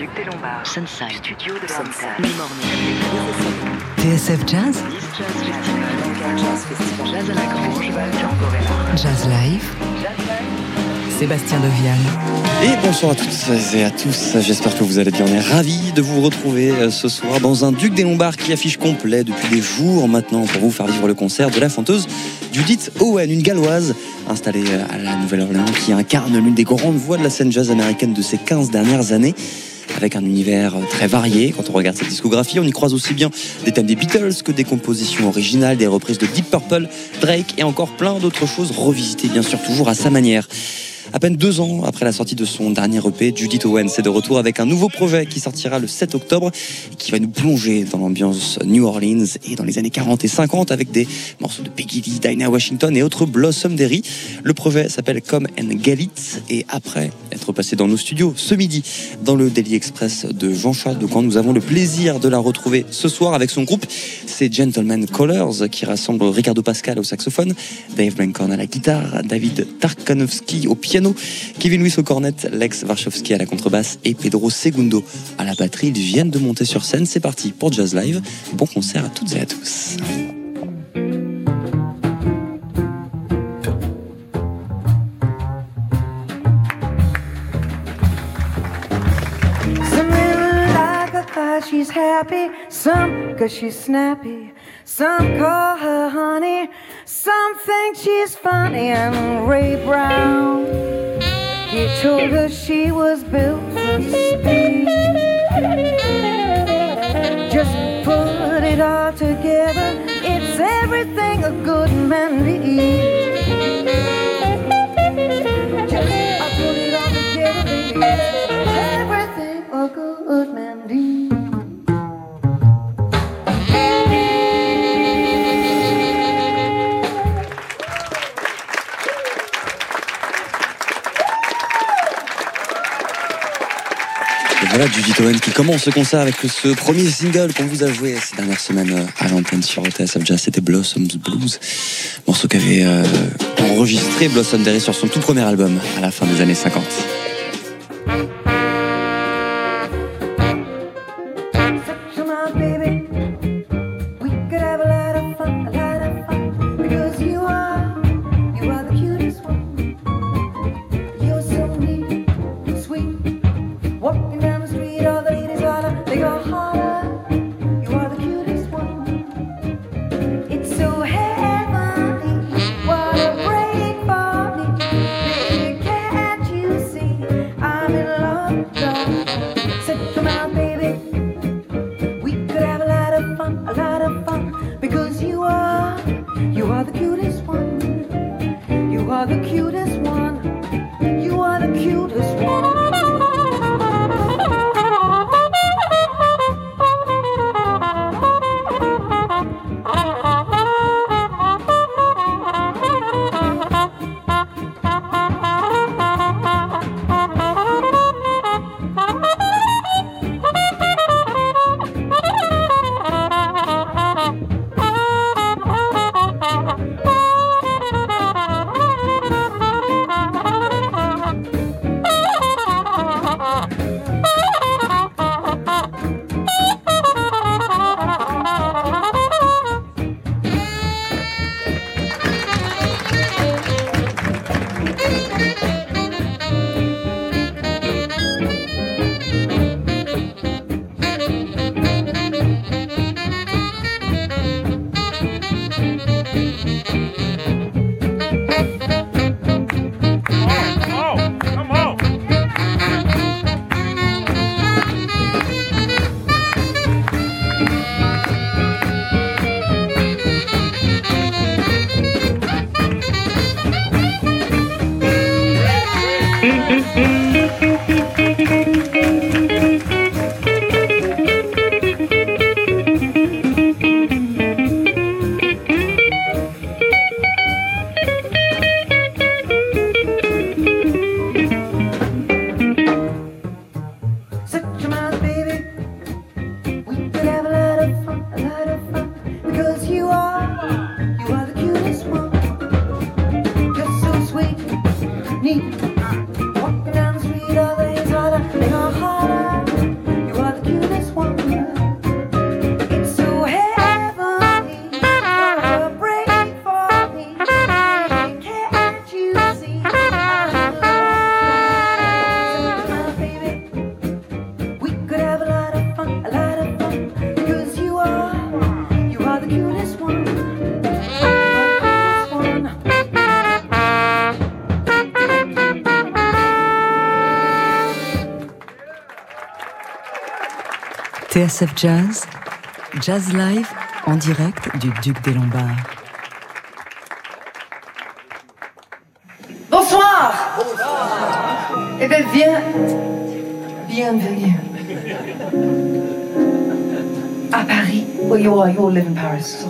Duc des Lombards. Sunside. Studio de Sunside. TSF Jazz Jazz Festival. Jazz à la Grange. Jazz Live Sébastien Devial Et bonsoir à toutes et à tous, j'espère que vous allez bien. On est ravis de vous retrouver euh, ce soir dans un Duc des Lombards qui affiche complet depuis des jours maintenant pour vous faire vivre le concert de la fanteuse Judith Owen, une galloise installée euh, à la Nouvelle-Orléans qui incarne l'une des grandes voix de la scène jazz américaine de ces 15 dernières années avec un univers très varié. Quand on regarde sa discographie, on y croise aussi bien des thèmes des Beatles que des compositions originales, des reprises de Deep Purple, Drake et encore plein d'autres choses revisitées bien sûr toujours à sa manière. À peine deux ans après la sortie de son dernier EP, Judith Owens est de retour avec un nouveau projet qui sortira le 7 octobre et qui va nous plonger dans l'ambiance New Orleans et dans les années 40 et 50 avec des morceaux de Peggy Lee, Dinah Washington et autres Blossom Derry. Le projet s'appelle Come and Get It et après être passé dans nos studios ce midi dans le Daily Express de Jean-Charles de Camp, nous avons le plaisir de la retrouver ce soir avec son groupe. C'est Gentleman Callers qui rassemble Ricardo Pascal au saxophone, Dave Blancorn à la guitare, David Tarkanovsky au piano, Kevin Lewis au cornet, Lex Warshawski à la contrebasse et Pedro Segundo à la batterie. Ils viennent de monter sur scène. C'est parti pour Jazz Live. Bon concert à toutes et à tous. Some call her honey, some think she's funny. And Ray Brown, he told her she was built for speed. Just put it all together, it's everything a good man needs. Just put it all together. Everything a good man voilà Judith Owen qui commence ce concert avec ce premier single qu'on vous a joué ces dernières semaines euh, à l'antenne sur TSF Jazz. C'était Blossoms Blues, morceau qu'avait euh, enregistré Blossom Derry sur son tout premier album à la fin des années 50. TSF Jazz, Jazz Live en direct du Duc des Lombards. Bonsoir Eh bien, bien, bienvenue à Paris. Well, you are, you all live in Paris. so-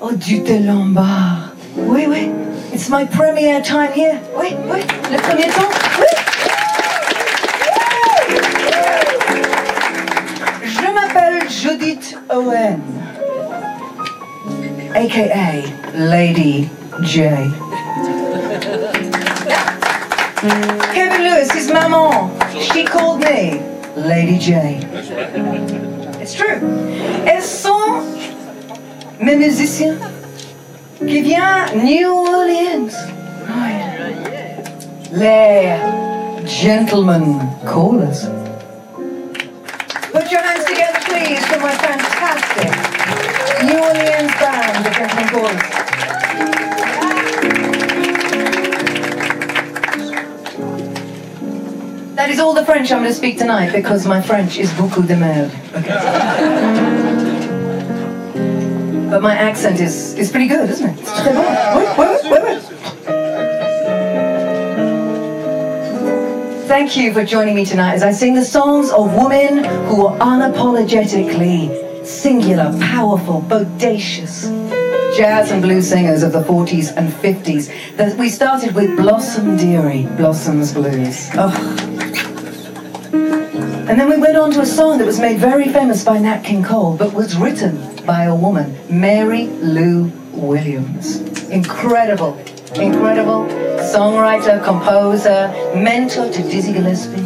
Oh, Duc des Lombards. Oui, oui. It's my premiere time here. Oui, oui. Le premier temps. Aka Lady J. Kevin Lewis, his maman, she called me Lady J. It's true. Elles sont mes musiciens qui viennent New Orleans. Les Gentlemen Callers. Put your hands together, please, for my fantastic New Orleans band, the. That is all the French I'm going to speak tonight because my French is beaucoup de merde. But my accent is, is pretty good, isn't it? Thank you for joining me tonight as I sing the songs of women who are unapologetically singular, powerful, bodacious jazz and blues singers of the 40s and 50s. The- we started with Blossom Dearie, Blossoms Blues. Oh. And then we went on to a song that was made very famous by Nat King Cole, but was written by a woman, Mary Lou Williams. Incredible, incredible songwriter, composer, mentor to Dizzy Gillespie.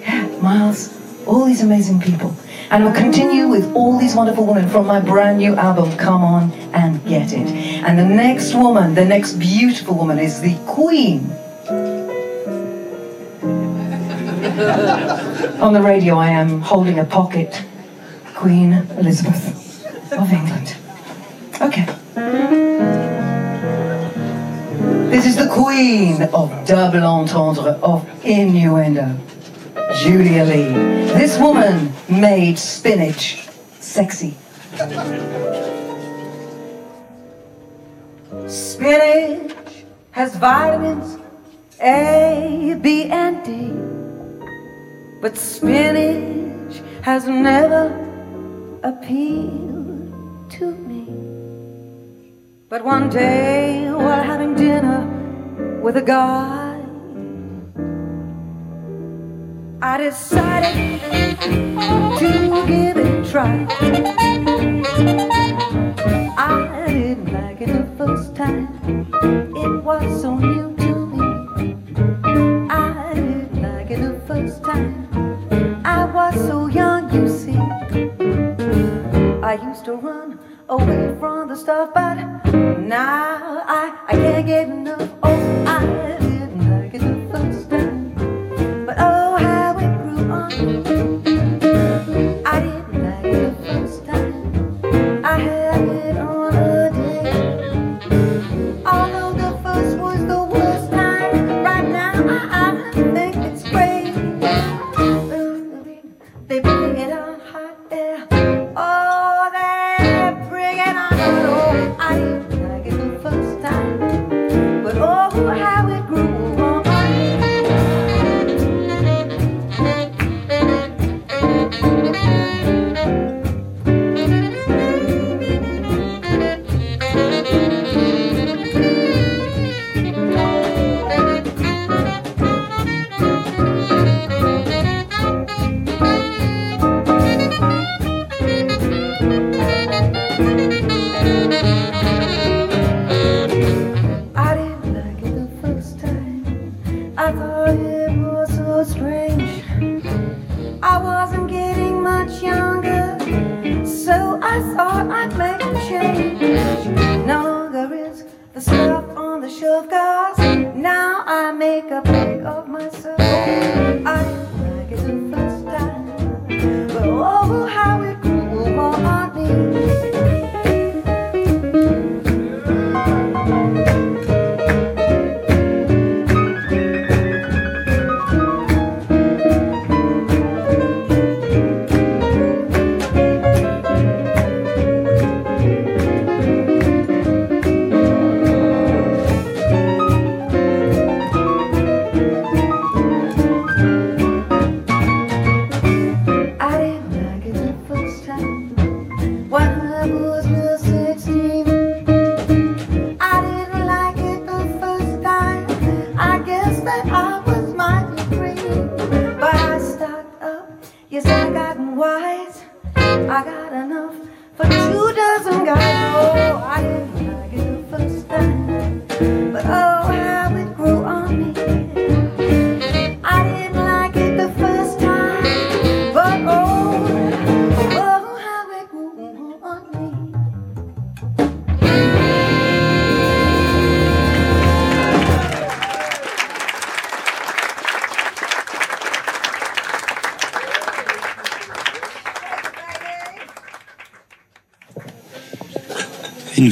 Yeah, Miles, all these amazing people. And we'll continue with all these wonderful women from my brand new album, Come On and Get It. And the next woman, the next beautiful woman is the Queen. On the radio, I am holding a pocket Queen Elizabeth of England. Okay. This is the Queen of double entendre, of innuendo, Julia Lee. This woman made spinach sexy. Spinach has vitamins A, B, and D. But spinach has never appealed to me. But one day, while having dinner with a guy, I decided to give it a try. I didn't like it the first time, it was so new to me. I didn't like it the first time. I was so young, you see. I used to run away from the stuff, but now I, I can't get enough.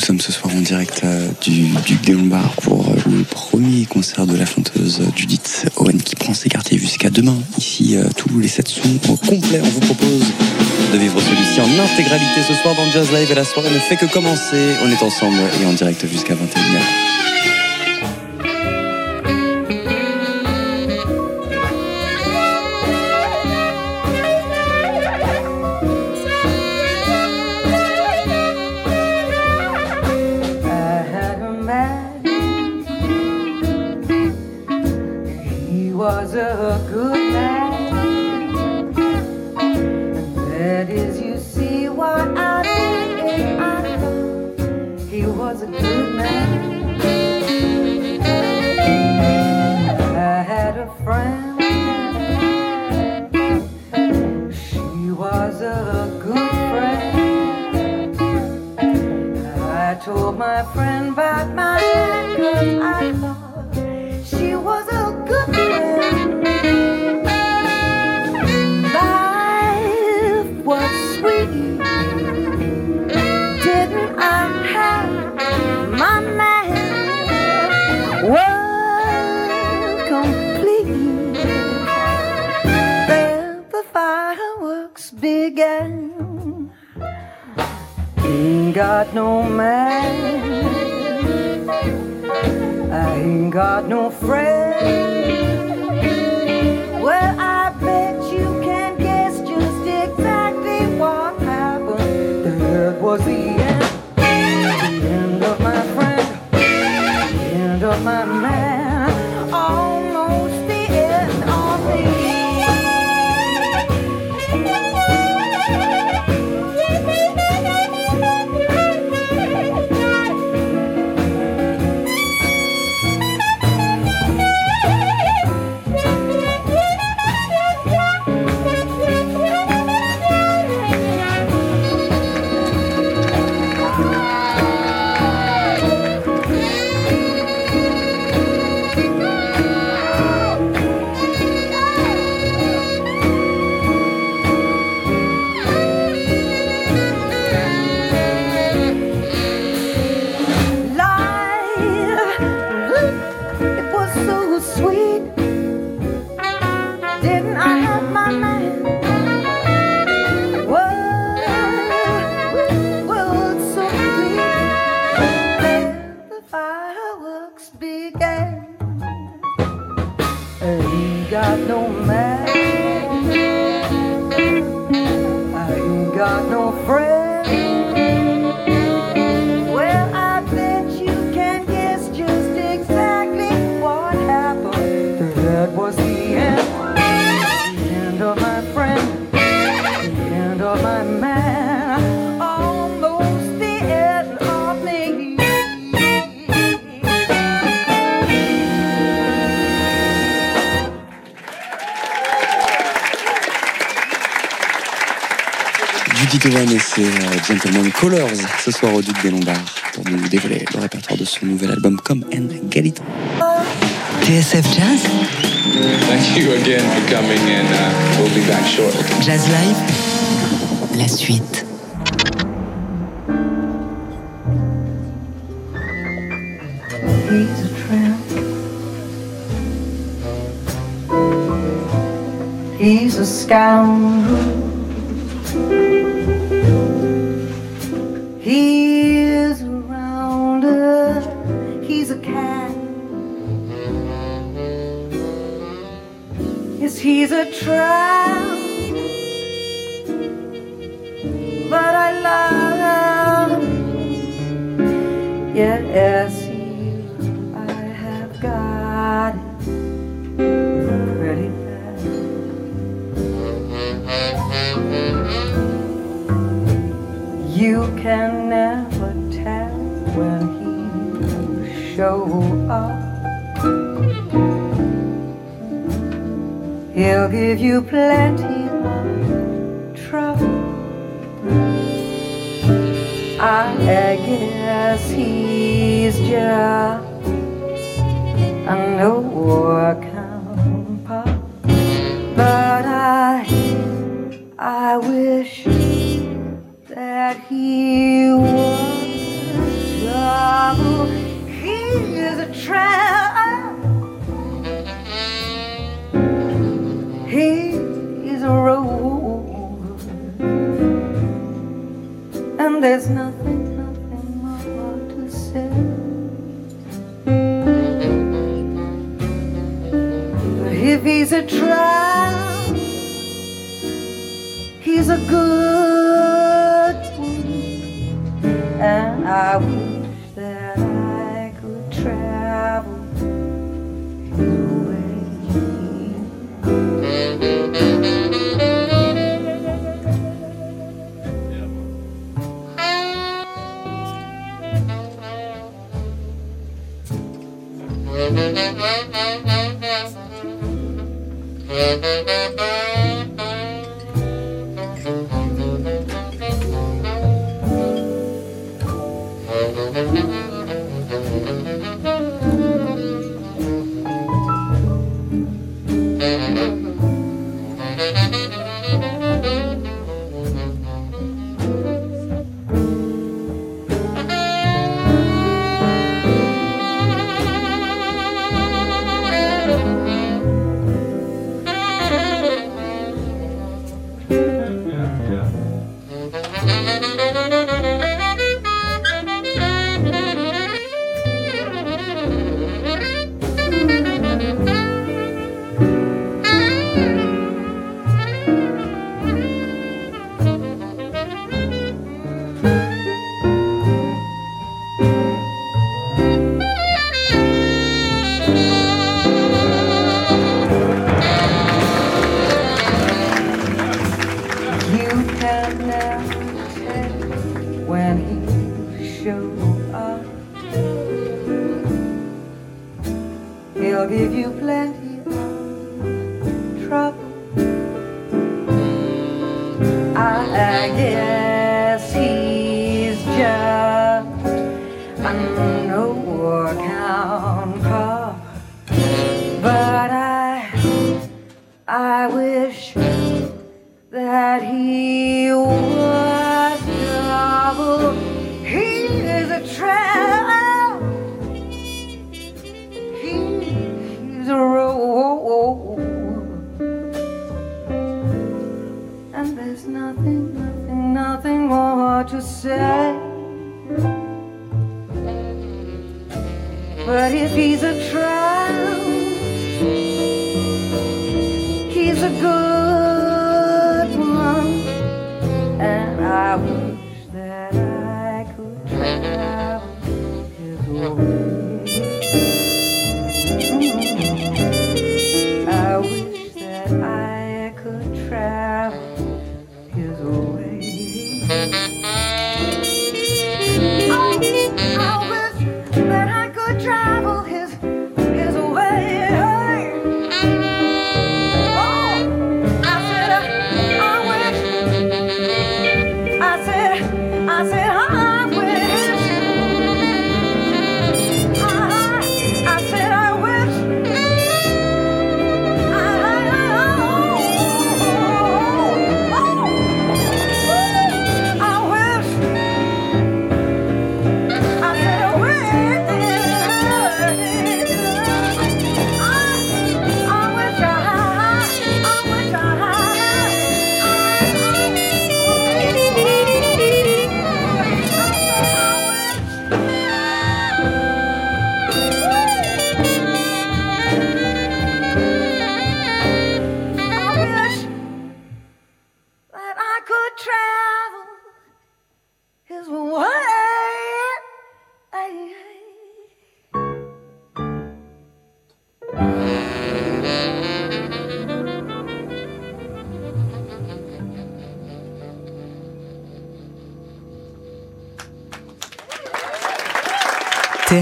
Sommes ce soir en direct euh, du Duc des Lombards pour euh, le premier concert de la chanteuse euh, Judith Owen qui prend ses quartiers jusqu'à demain. Ici, tous les 7 sons au complet. On vous propose de vivre celui-ci en intégralité ce soir dans Jazz Live et la soirée ne fait que commencer. On est ensemble et en direct jusqu'à 21h. Judith Owen et ses euh, Gentleman Colors ce soir au Duc des Lombards pour nous dévoiler le répertoire de son nouvel album Come and Get It. TSF Jazz, Thank you again for coming, and uh, we'll be back shortly. Jazz Live, la suite. He's a tramp. He's a scoundrel. He is a rounder. He's a cat. Yes, he's a trap. But I love him. Yes, I'll give you plenty of trouble. Ah, I guess he's just an old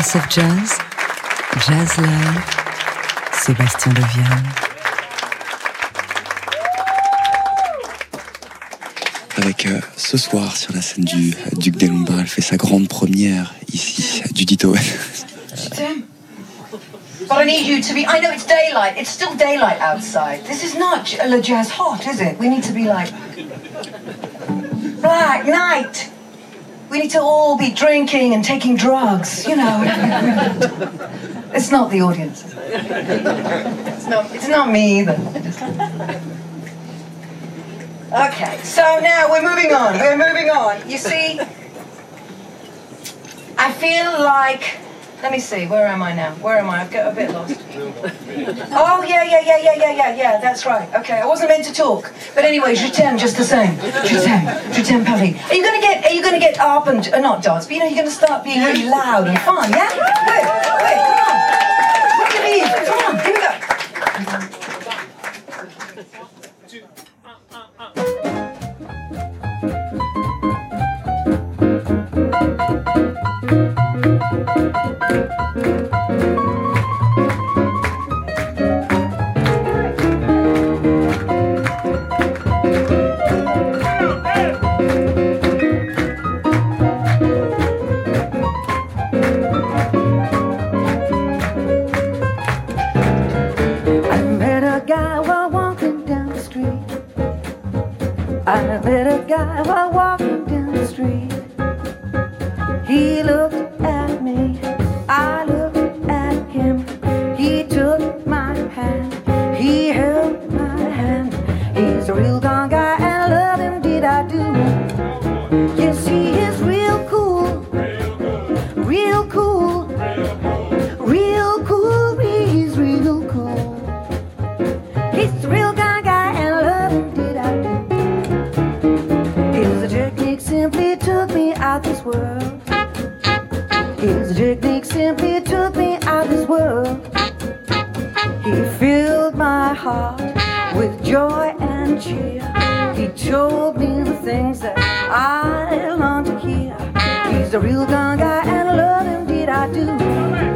TSF Jazz, Jazz Live, Sébastien Deviane. Avec euh, ce soir sur la scène du euh, Duc des Lombards, elle fait sa grande première ici, du Dito. Tim. But I need you to be. I know it's daylight. It's still daylight outside. This is not Le Jazz hot, is it? We need to be like. Black night. We need to all be drinking and taking drugs, you know. it's not the audience. It's not, it's not me either. Okay, so now we're moving on. We're moving on. You see, I feel like. Let me see. Where am I now? Where am I? I've got a bit lost. Oh yeah, yeah, yeah, yeah, yeah, yeah, yeah. That's right. Okay, I wasn't meant to talk, but anyway, je t'aime just the same. Je t'aime, je t'aime, Paris. Are you gonna get? Are you gonna get up and uh, not dance? But you know, you're gonna start being really loud and fun. Yeah. Wait, wait, come on. Do you mean? Come on, here we go. Walking down the street. I met a guy while walking down the street. Heart with joy and cheer. He told me the things that I long to hear. He's a real gun guy, and I love him, did I do?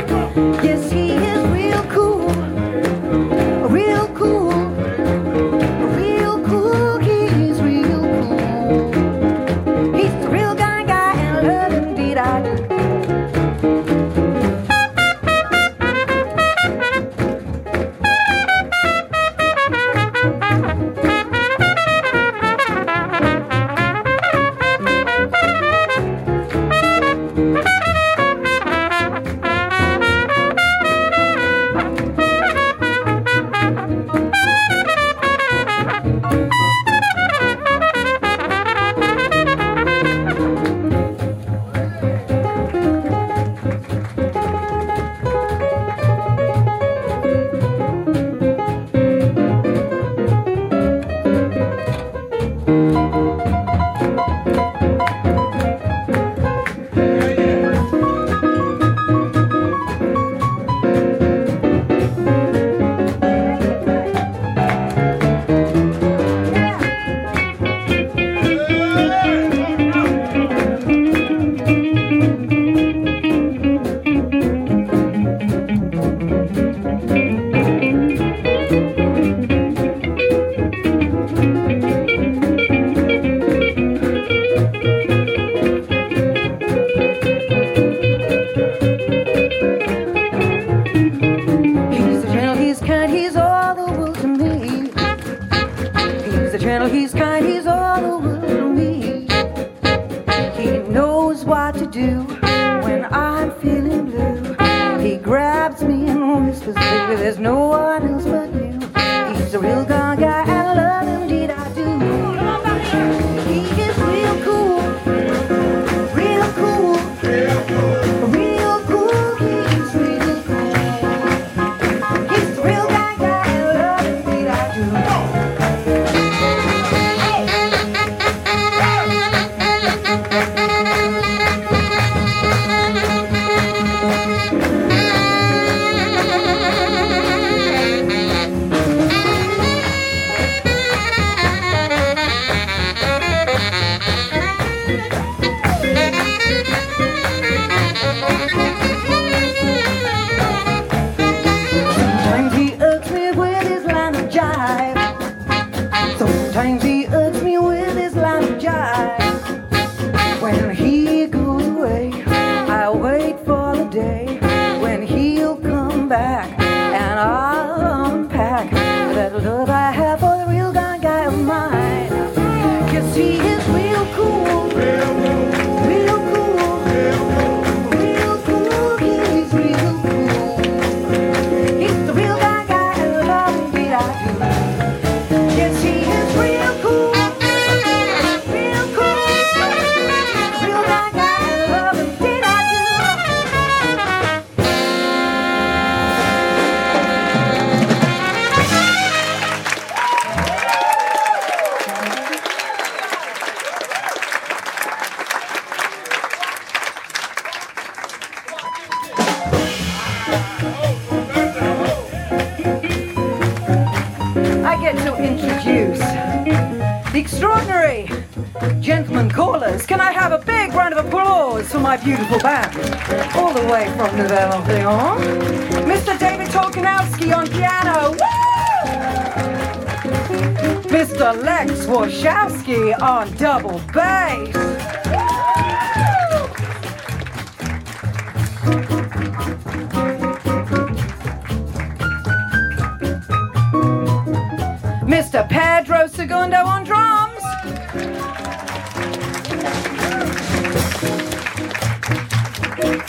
Mr. Pedro Segundo on drums.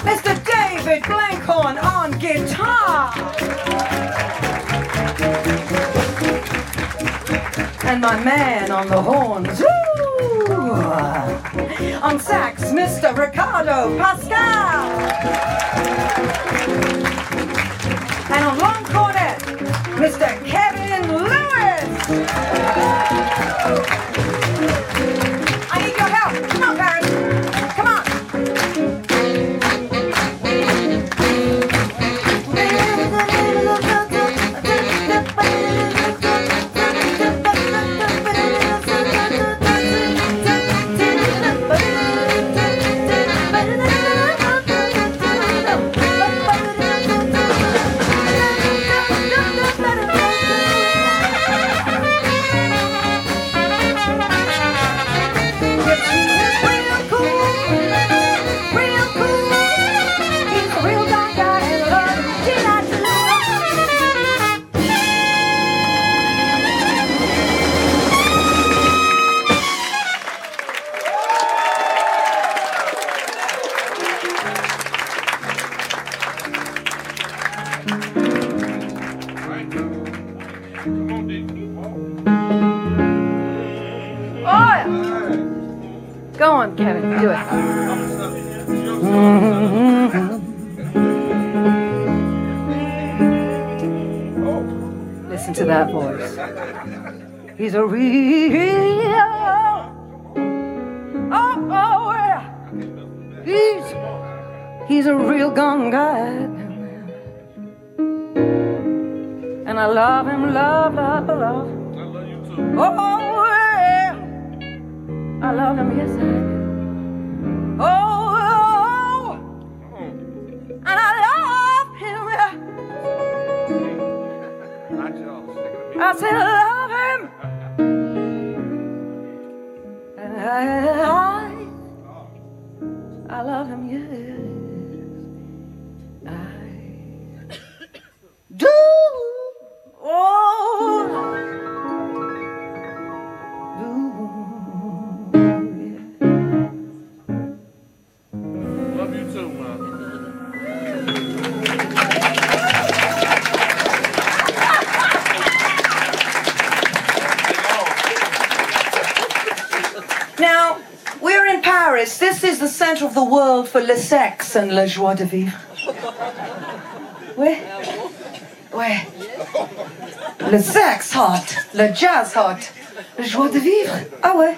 Mr. David Blenkhorn on guitar. And my man on the horns. Woo! On sax, Mr. Ricardo Pascal. And on long cornet, Mr. Kevin He's a real. Oh, oh, yeah. He's he's a real gun guy. And I love him, love, love, love. I love you too. Oh, yeah. I love him, yes, I do. Oh, oh, and I love him. yeah. I said le sexe and la joie de vivre. Ouais? Ouais. Le sexe hot, le jazz hot, la joie de vivre. Ah ouais?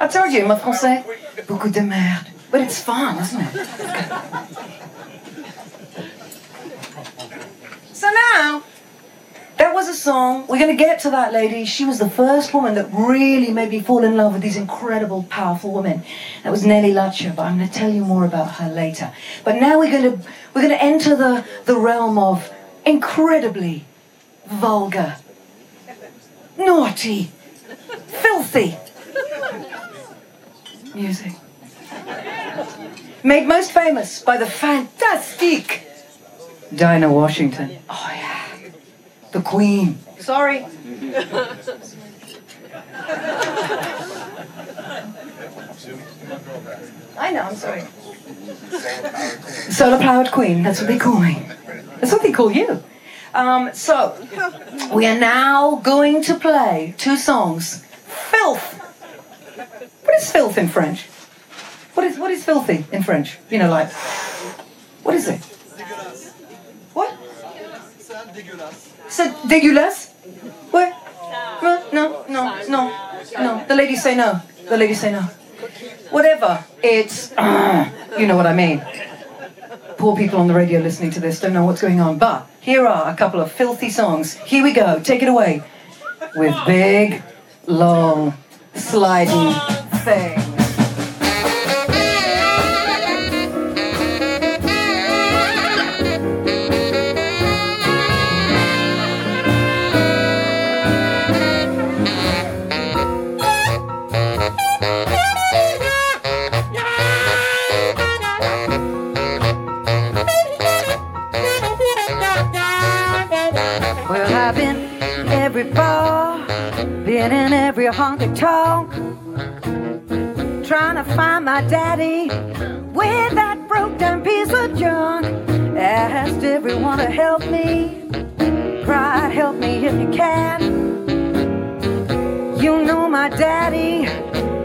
I told you, my français, beaucoup de merde. But it's fun, isn't it? So now, was a song. We're going to get to that lady. She was the first woman that really made me fall in love with these incredible, powerful women. That was Nellie Lutcher, but I'm going to tell you more about her later. But now we're going to we're going to enter the the realm of incredibly vulgar naughty, filthy music. Made most famous by the fantastic Dinah Washington. Oh, yeah. The Queen. Sorry. I know, I'm sorry. Solar powered queen, that's what they call me. That's what they call you. Um, so, we are now going to play two songs. Filth. What is filth in French? What is what is filthy in French? You know, like what is it? What? C'est dégueulasse? What? No, no, no, no, no. The ladies say no. The ladies say no. Whatever. It's you know what I mean. Poor people on the radio listening to this don't know what's going on. But here are a couple of filthy songs. Here we go. Take it away. With big, long, sliding things. Every honky tonk, trying to find my daddy with that broke down piece of junk. Asked everyone to help me, cried, help me if you can. You know my daddy,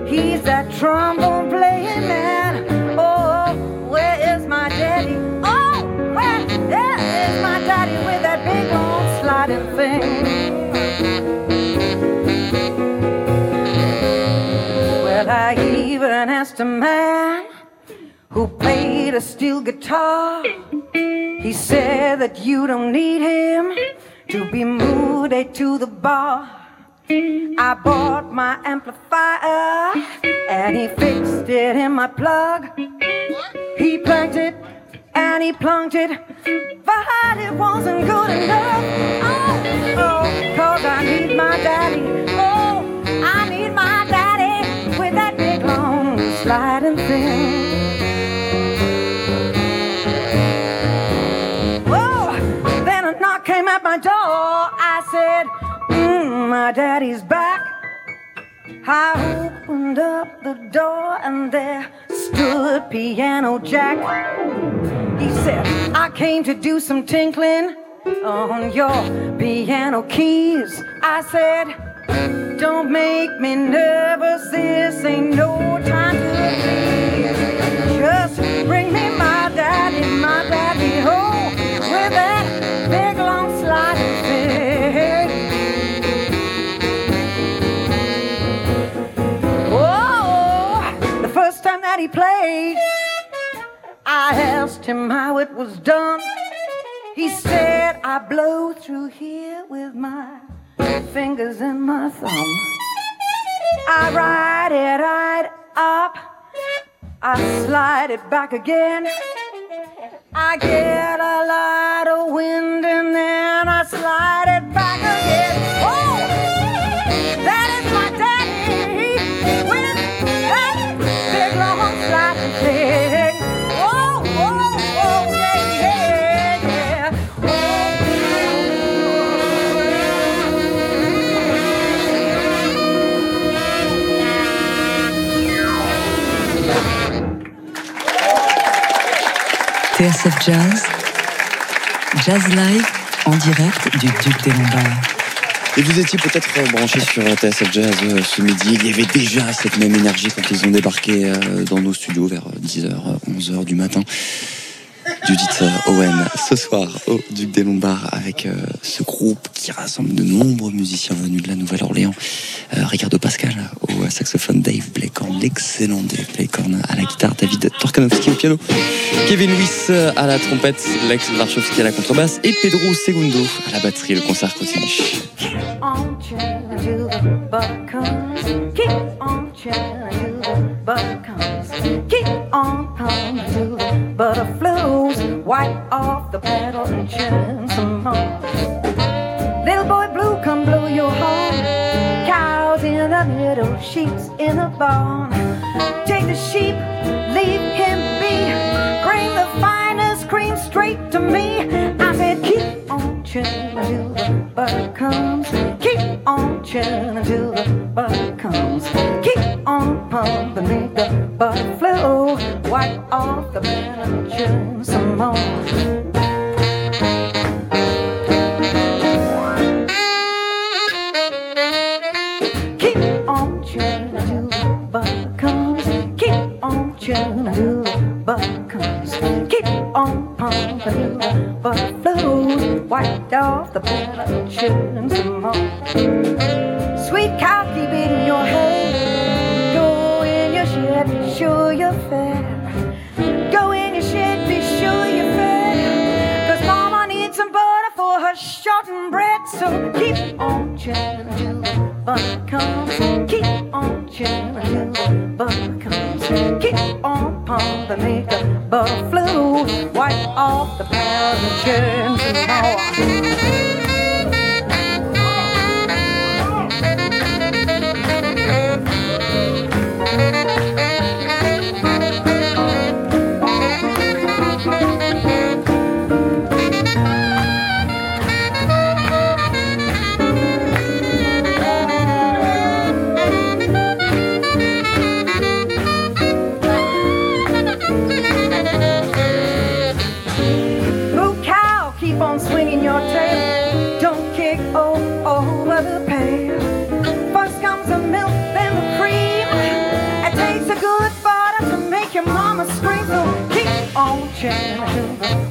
he's that trombone playing man. Asked a man who played a steel guitar. He said that you don't need him to be moved to the bar. I bought my amplifier and he fixed it in my plug. He plugged it and he plunked it, but it wasn't good enough. Oh, oh, cause I need my daddy. Oh, sliding thing. Whoa, then a knock came at my door. I said, mm, my daddy's back. I opened up the door and there stood Piano Jack. He said, I came to do some tinkling on your piano keys. I said, Don't make me nervous, this ain't no played, I asked him how it was done. He said, I blow through here with my fingers and my thumb. I ride it right up, I slide it back again. I get a lot of wind and then I slide it back again. TSF Jazz, Jazz Live en direct du Duc des Lombards. Et vous étiez peut-être branché sur TSF Jazz euh, ce midi. Il y avait déjà cette même énergie quand ils ont débarqué euh, dans nos studios vers 10h, 11h du matin. Judith euh, Owen, ce soir au Duc des Lombards avec euh, ce groupe qui rassemble de nombreux musiciens venus de la Nouvelle-Orléans. Euh, Ricardo Pascal au saxophone, Dave Blackhorn, l'excellent Dave Blackhorn à la guitare, David Torkanowski au piano, Kevin Lewis à la trompette, Lex Warshowski à la contrebasse et Pedro Segundo à la batterie. Le concert continue. Keep on till the flows. Wipe off the pedal and churn some more. Little boy blue, come blow your horn. little sheep's in the barn. Take the sheep, leave him be. Bring the finest cream straight to me. I said, keep on chilling until the butter comes. Keep on chilling until the butter comes. Keep on pumping, the flow. Wipe off the churn some more. Keep on churning the butter comes. Keep on churning the butter comes. Keep on pumping the butter flows. Wiped off the batter, churn some more. Sweet cow, keep it in your head. Go in your shed, show your fed. Go in your shed, be sure you're fed. Cause mama needs some butter for her shortened bread. So keep on churning until the butter comes. Keep on churning until the butter comes. Keep on pumping, make the butter flow. Wipe off the and churn some more.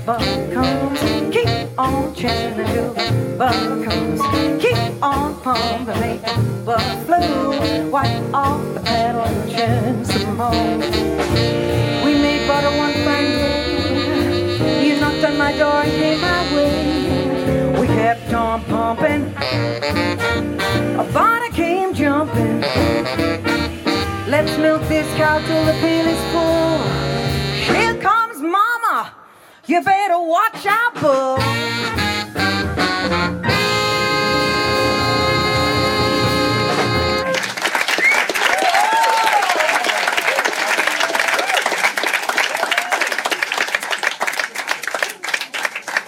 Until the butter comes. Keep on until the butter comes. Keep on pumping, make the butter flow. Wipe off the pedal and churn some more. We made butter one day. You knocked on my door and came my way. We kept on pumping. A butter came jumping. Let's milk this cow till the pail is full. You better watch out, boo.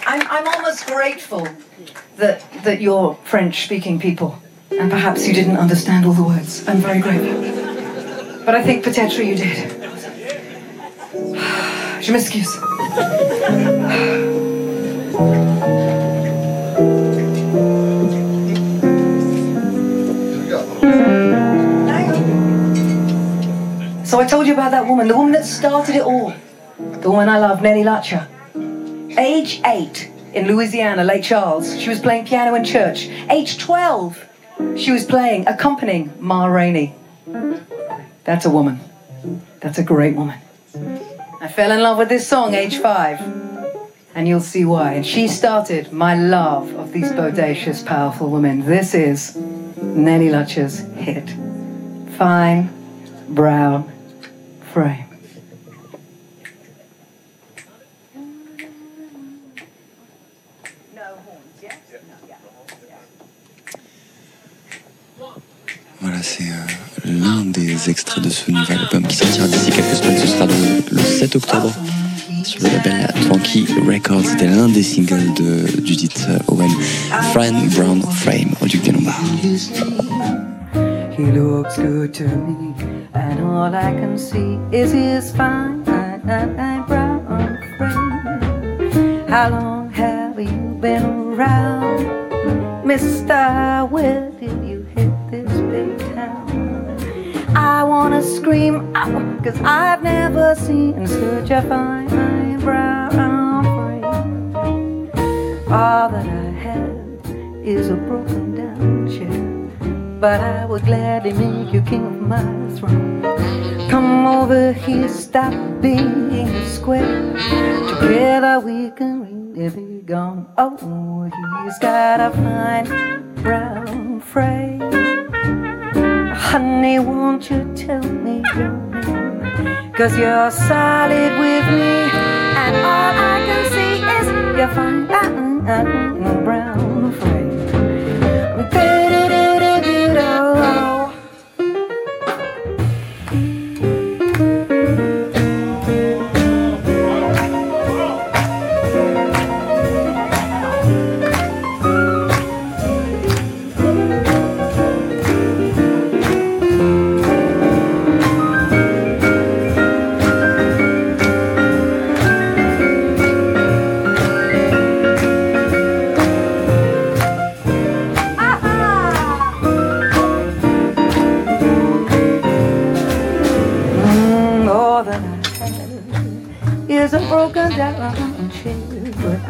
I'm, almost grateful that, that you're French speaking people and perhaps you didn't understand all the words. I'm very grateful. But I think peut-être you did. Je m'excuse. So I told you about that woman, the woman that started it all. The woman I love, Nellie Lutcher. Age 8 in Louisiana, Lake Charles, she was playing piano in church. Age 12, she was playing, accompanying Ma Rainey. That's a woman. That's a great woman. I fell in love with this song, age 5. And you'll see why. And she started my love of these bodacious, powerful women. This is Nellie Lutcher's hit Fine Brown Frame. Voilà, c'est euh, l'un des extraits de ce nouvel album qui sortira d'ici quelques semaines. Ce sera le, le 7 octobre sur le label Tranquil Records. C'était l'un des singles de Judith Owen, Friend Brown Frame, au Duc des Lombards. How long have you been around, did you hit this big? I wanna scream out, cause I've never seen such a fine, brown frame. All that I have is a broken down chair. But I would gladly make you king of my throne. Come over here, stop being square. Together we can really be gone. Oh, he's got a fine brown frame. Honey, won't you tell me your name? Cause you're solid with me, and all I can see is you're fine uh, uh, uh,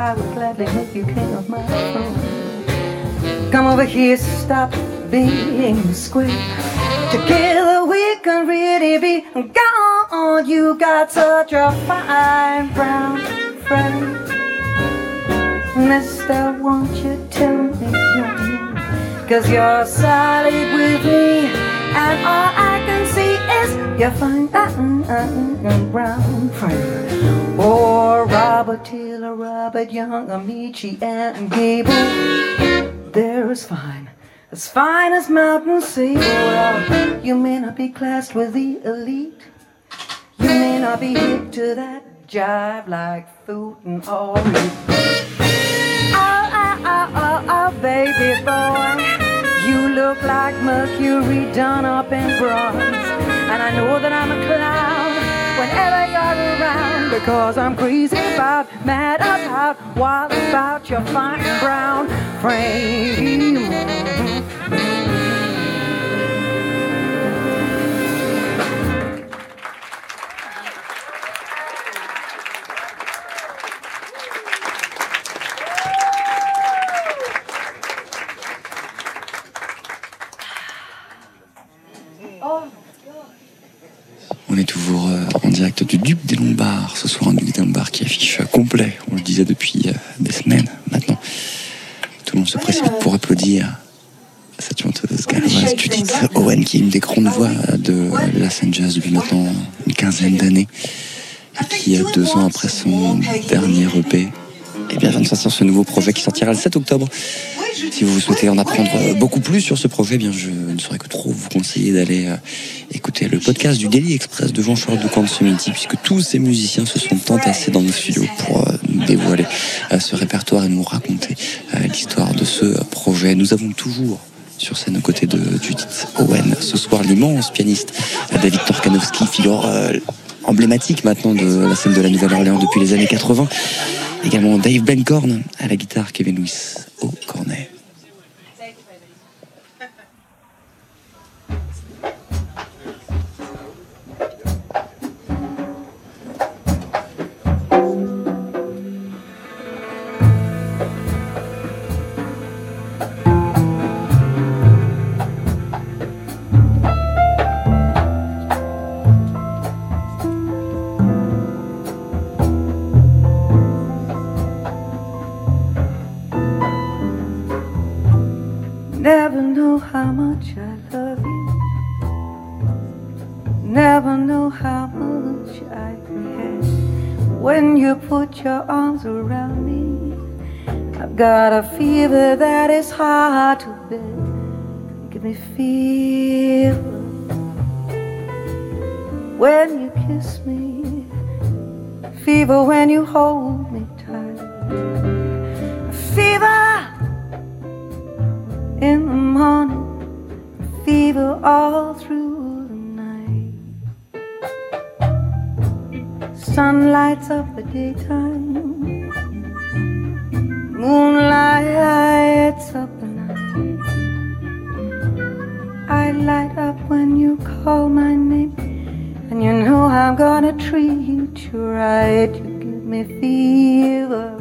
I would gladly make you king of my throne. Come over here, stop being square. Together we can really be gone. You got such a fine brown friend. Mister, won't you tell me your name? Cause you're solid with me. And all I can see is your fine uh, uh, uh, brown friend. Or Robert Taylor, Robert Young, Ameche, and Gable. They're as fine, as fine as mountain sea. Well, you may not be classed with the elite. You may not be hip to that jive like food and all. Oh, oh, oh, oh, oh, baby boy. You look like Mercury done up in bronze. And I know that I'm a clown whenever you're around. Because I'm crazy about, mad about, wild about your fine brown frame. Une des grandes voix de la scène jazz depuis maintenant une quinzaine d'années. Et qui, deux ans après son dernier EP, eh bien, vient de sortir ce nouveau projet qui sortira le 7 octobre. Si vous souhaitez en apprendre euh, beaucoup plus sur ce projet, eh bien je ne saurais que trop vous conseiller d'aller euh, écouter le podcast du Daily Express de Jean-Charles Ducamp Midi, puisque tous ces musiciens se sont entassés dans nos studios pour euh, dévoiler euh, ce répertoire et nous raconter euh, l'histoire de ce euh, projet. Nous avons toujours sur scène aux côtés de Judith Owen. Ce soir, l'immense pianiste David Torkanowski, figure euh, emblématique maintenant de la scène de la Nouvelle-Orléans depuis les années 80. Également Dave Bencorn à la guitare, Kevin Lewis au cornet. How much I care. When you put your arms around me, I've got a fever that is hard to bear. Give me fever when you kiss me, fever when you hold me tight, fever in the morning, fever all through Sun lights up the daytime, moonlight lights up the night. I light up when you call my name, and you know I'm gonna treat you right. You give me fever.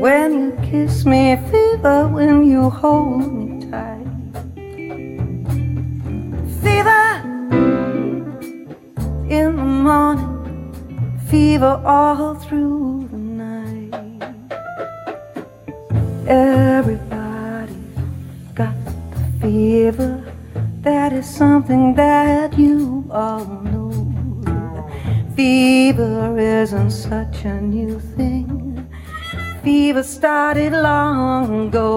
When you kiss me, fever when you hold me morning, fever all through the night. Everybody's got the fever. That is something that you all know. Fever isn't such a new thing fever started long ago.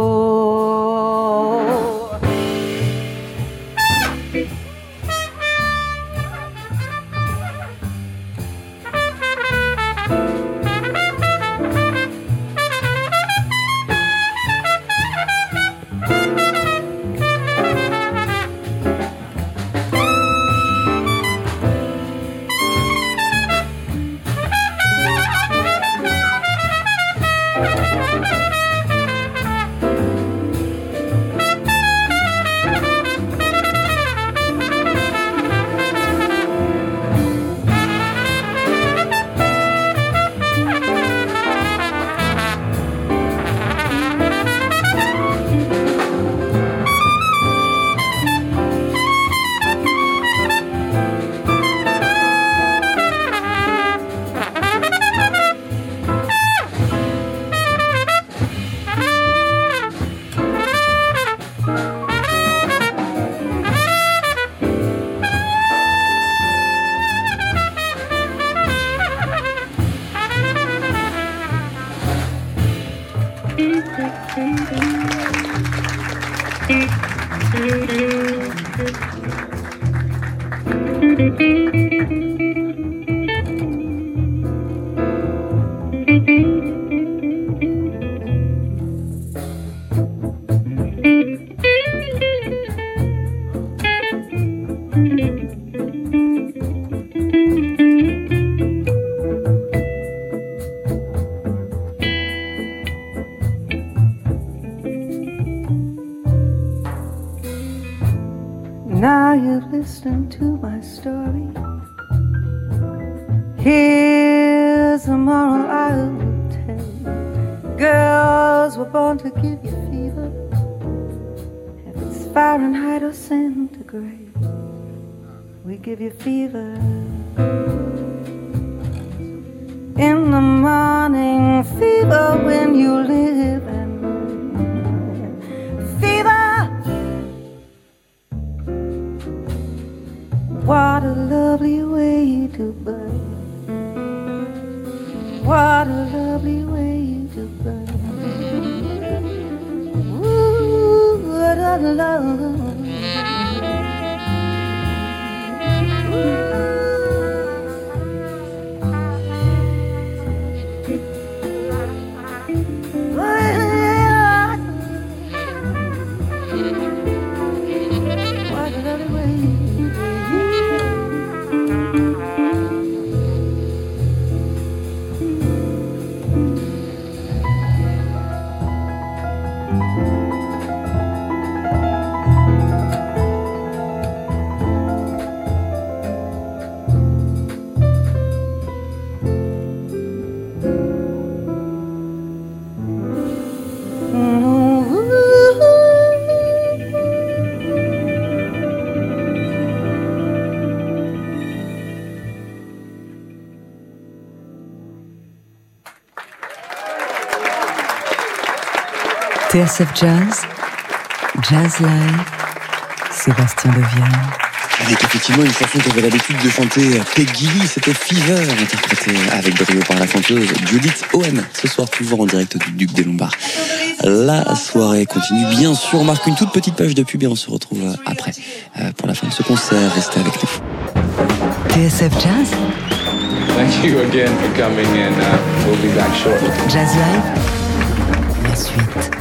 TSF Jazz, Jazz Live, Sébastien Devienne. Avec effectivement une chanson qu'avait l'habitude de chanter Peggy Lee, c'était Fever, interprétée avec brio par la chanteuse Judith Owen, ce soir toujours en direct du Duc des Lombards. La soirée continue, bien sûr, on marque une toute petite page de pub et on se retrouve après euh, pour la fin de ce concert. Restez avec nous. TSF Jazz, Thank you again for coming, and uh, we'll be back shortly. Jazz Live, la suite.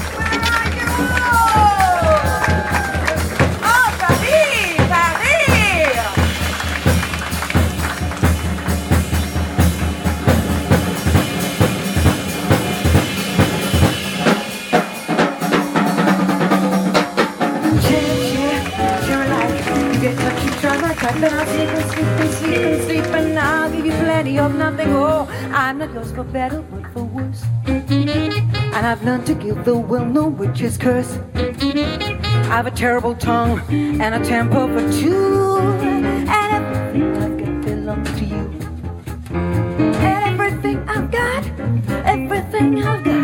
For better but for worse. And I've learned to give the well-known witch's curse. I have a terrible tongue and a temper for two. And everything I've belongs to you. And everything I've got, everything I've got,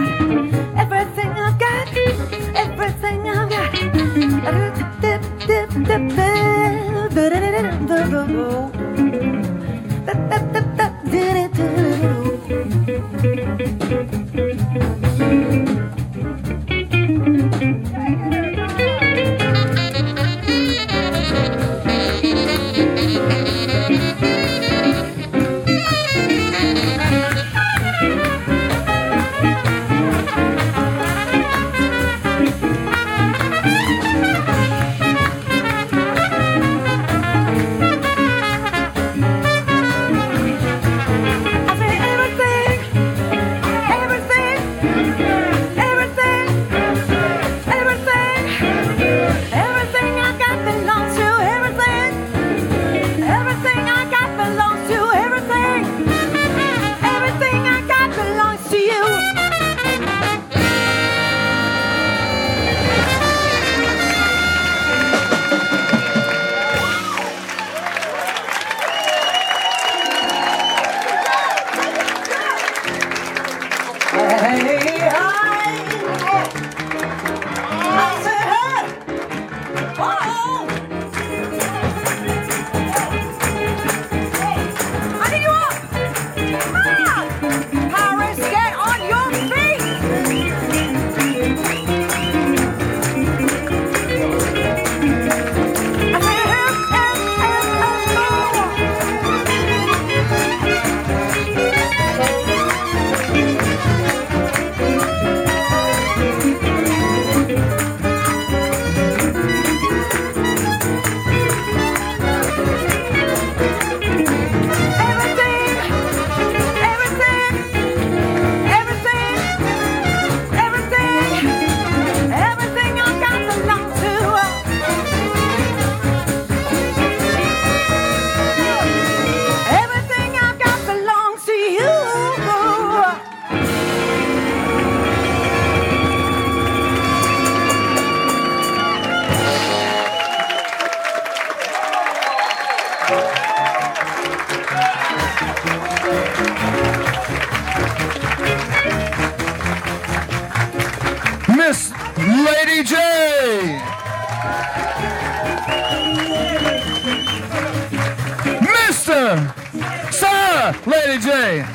DJ. Mr. Sir Lady J.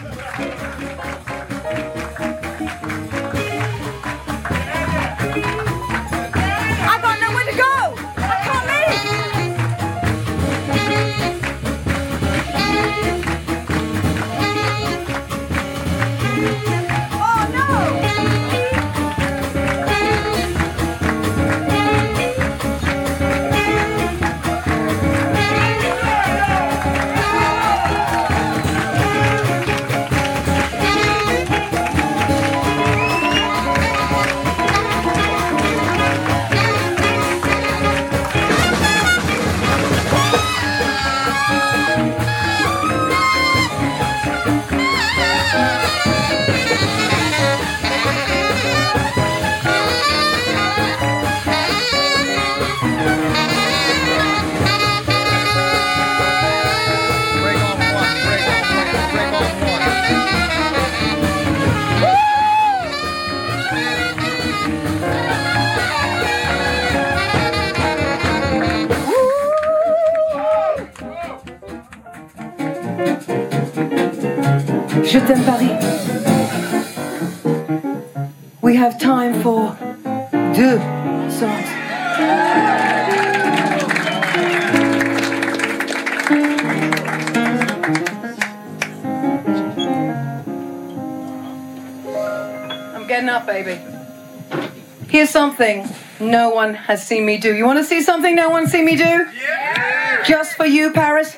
something no one has seen me do. You want to see something no one's seen me do? Yeah. Just for you, Paris?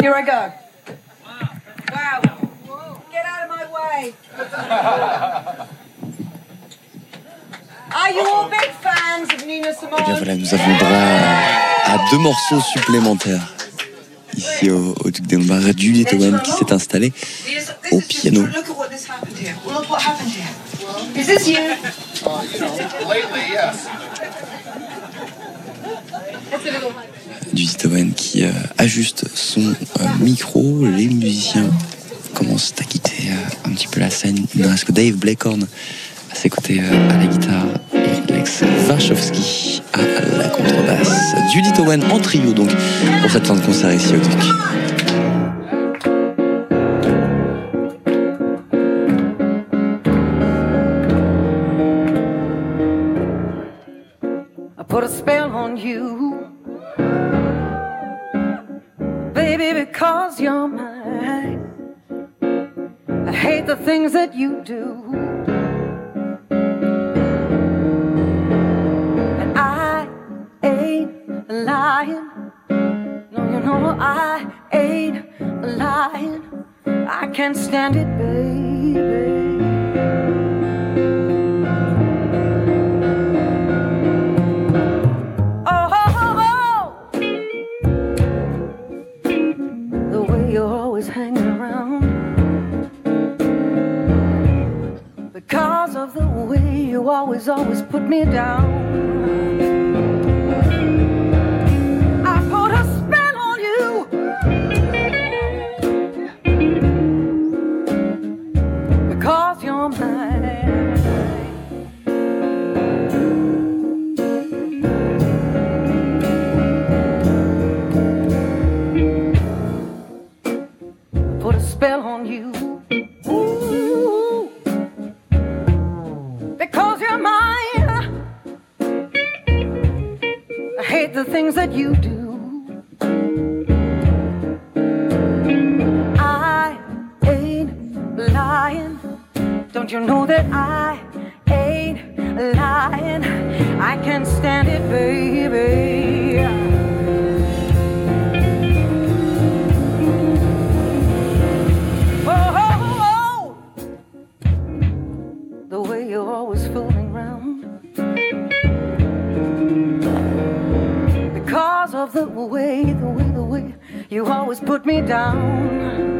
Here I go. Wow. Get out of my way. Are you all big fans of Nina Et bien Simone? voilà, nous avons droit à deux morceaux supplémentaires. Ici au, au Duc des Lombards, Judith Owen qui s'est installée au piano. Look at what this happened here. Look what happened here. Is this you? Yes. Judith Owen qui euh, ajuste son euh, micro. Les musiciens commencent à quitter euh, un petit peu la scène. Il ne reste que Dave Blackhorn à ses côtés à la guitare et Lex Warshawski à la contrebasse. Judith Owen en trio donc pour cette fin de concert ici au Duc. Things that you do, and I ain't lying. No, you know I ain't lying. I can't stand it, lying. Don't you know that I ain't lying? I can't stand it, baby. Oh, the way you're always fooling around. Because of the way, the way, the way you always put me down.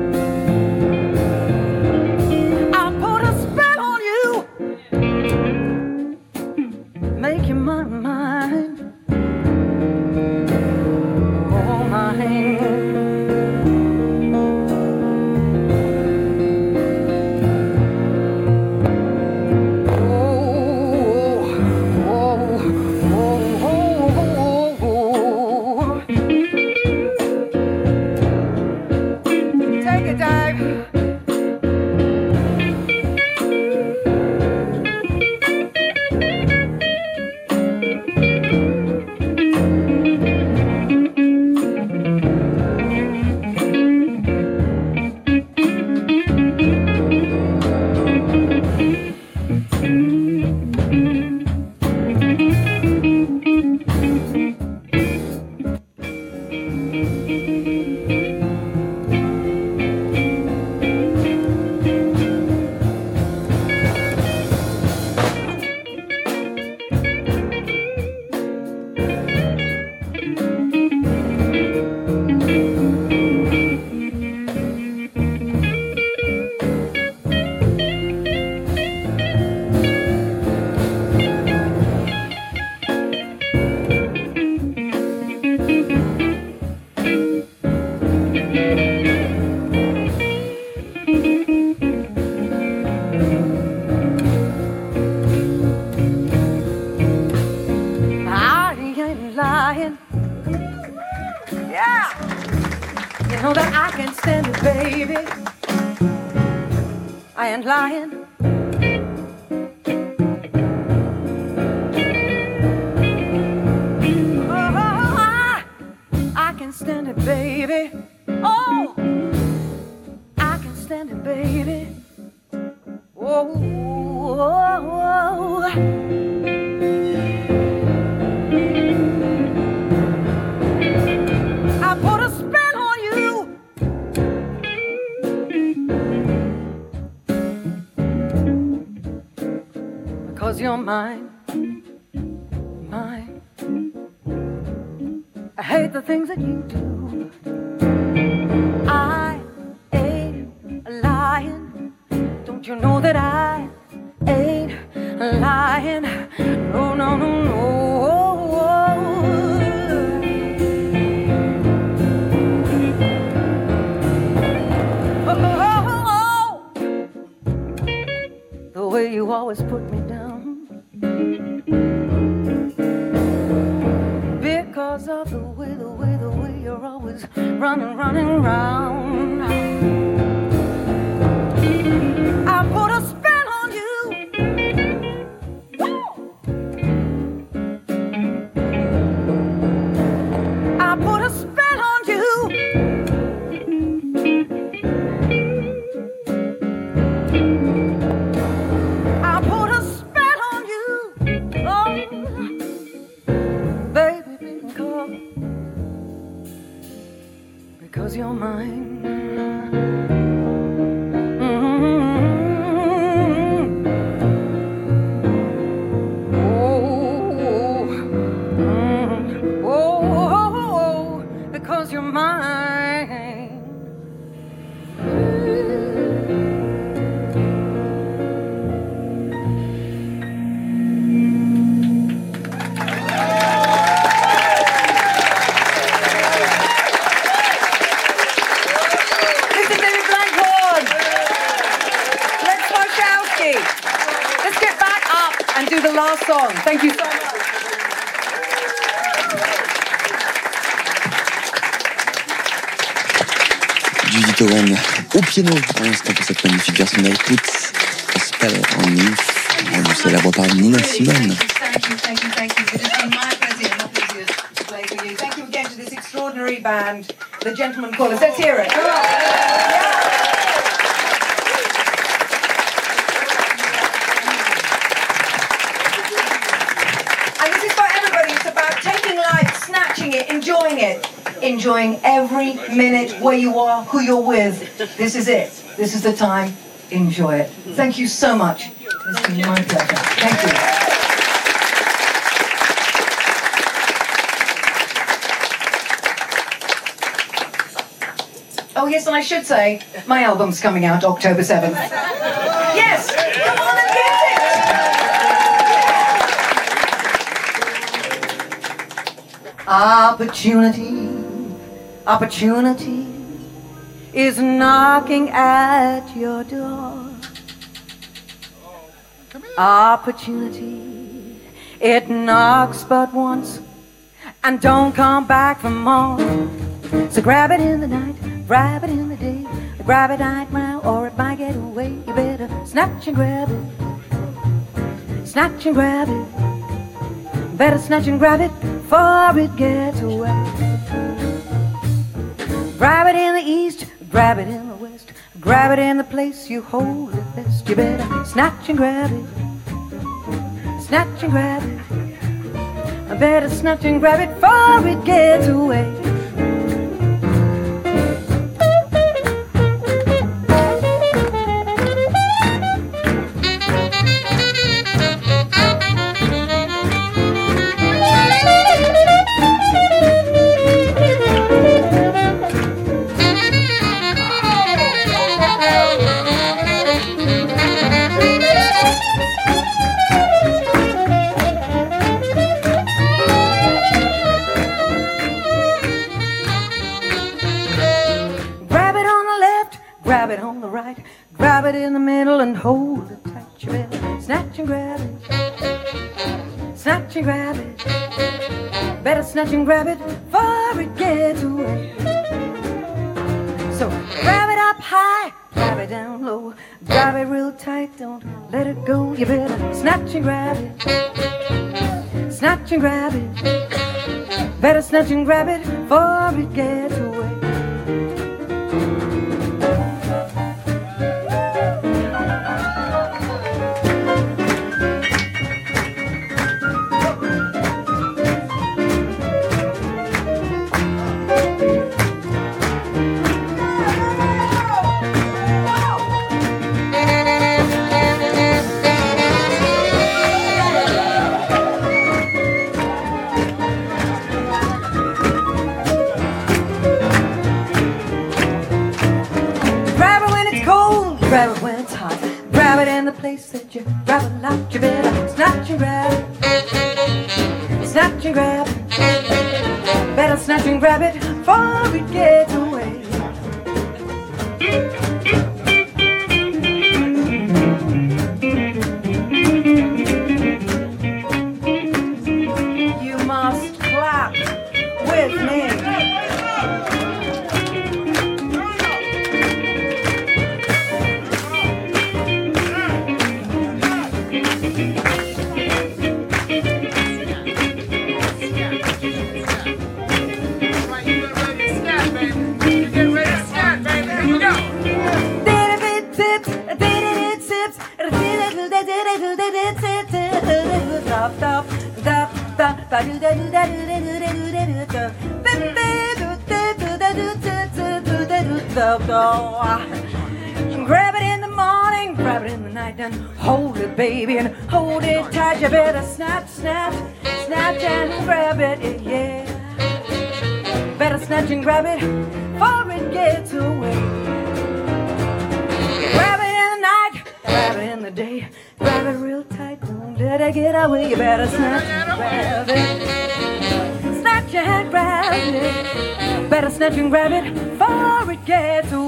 Lying. Yeah. You know that I can stand it, baby. I ain't lying. Oh, I, I can stand it, baby. Oh, I can stand it, baby. Oh, oh, mine, mine. I hate the things that you do. I ain't lying. Don't you know that I ain't lying? No, no, no, no. Oh, oh, oh, oh the way you always put me running, running around. Piano à l'instant pour cette magnifique version d'I a Spell on You, rendue célèbre par Nina Simone. Thank you again to this extraordinary band, the Gentleman Callers. Let's hear it. Come on. And this is for everybody. It's about taking life, snatching it, enjoying it, enjoying every minute where you are, who you're with. This is it. This is the time. Enjoy it. Thank you so much. It's been my pleasure. Thank you. Oh, yes, and I should say, my album's coming out October 7th. Yes! Come on and get it! Opportunity, opportunity is knocking at your door. Opportunity, it knocks but once and don't come back for more. So grab it in the night, grab it in the day, grab it right now, or it might get away. You better snatch and grab it, snatch and grab it. Better snatch and grab it before it gets away. Grab it in the east, grab it in the west, grab it in the place you hold it best. You better snatch and grab it, snatch and grab it. I better snatch and grab it before it gets away. Snatch and grab it before it gets away. So grab it up high, grab it down low, grab it real tight, don't let it go. You better snatch and grab it, snatch and grab it. Better snatch and grab it before it gets You better snatch and grab it, snatch and grab it. Better snatch and grab it before it gets away.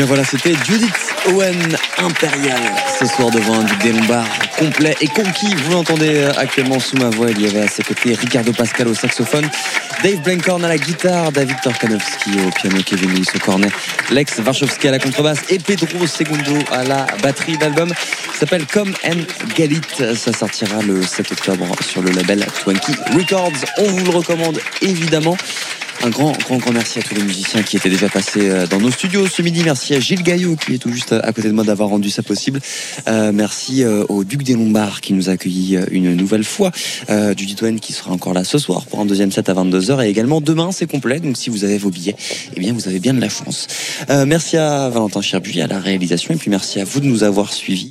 Bien voilà, c'était Judith Owen Impérial ce soir devant un des Lombards complet et conquis. Vous l'entendez euh, actuellement sous ma voix. Il y avait à ses côtés Ricardo Pascal au saxophone, Dave Blancorn à la guitare, David Torkanowski au piano, Kevin Lewis au cornet, Lex Warszawski à la contrebasse et Pedro Segundo à la batterie. L'album s'appelle Come and Galit. Ça sortira le 7 octobre sur le label Twanky Records. On vous le recommande évidemment. Un grand, grand, grand merci à tous les musiciens qui étaient déjà passés euh, dans nos studios ce midi. Merci à Gilles Gaillot qui est tout juste à côté de moi d'avoir rendu ça possible. Euh, merci euh, au Duc des Lombards qui nous a accueillis euh, une nouvelle fois. Euh, Judith qui sera encore là ce soir pour un deuxième set à 22h et également demain c'est complet. Donc si vous avez vos billets, eh bien vous avez bien de la chance. Euh, merci à Valentin Cherbuy à la réalisation et puis merci à vous de nous avoir suivis.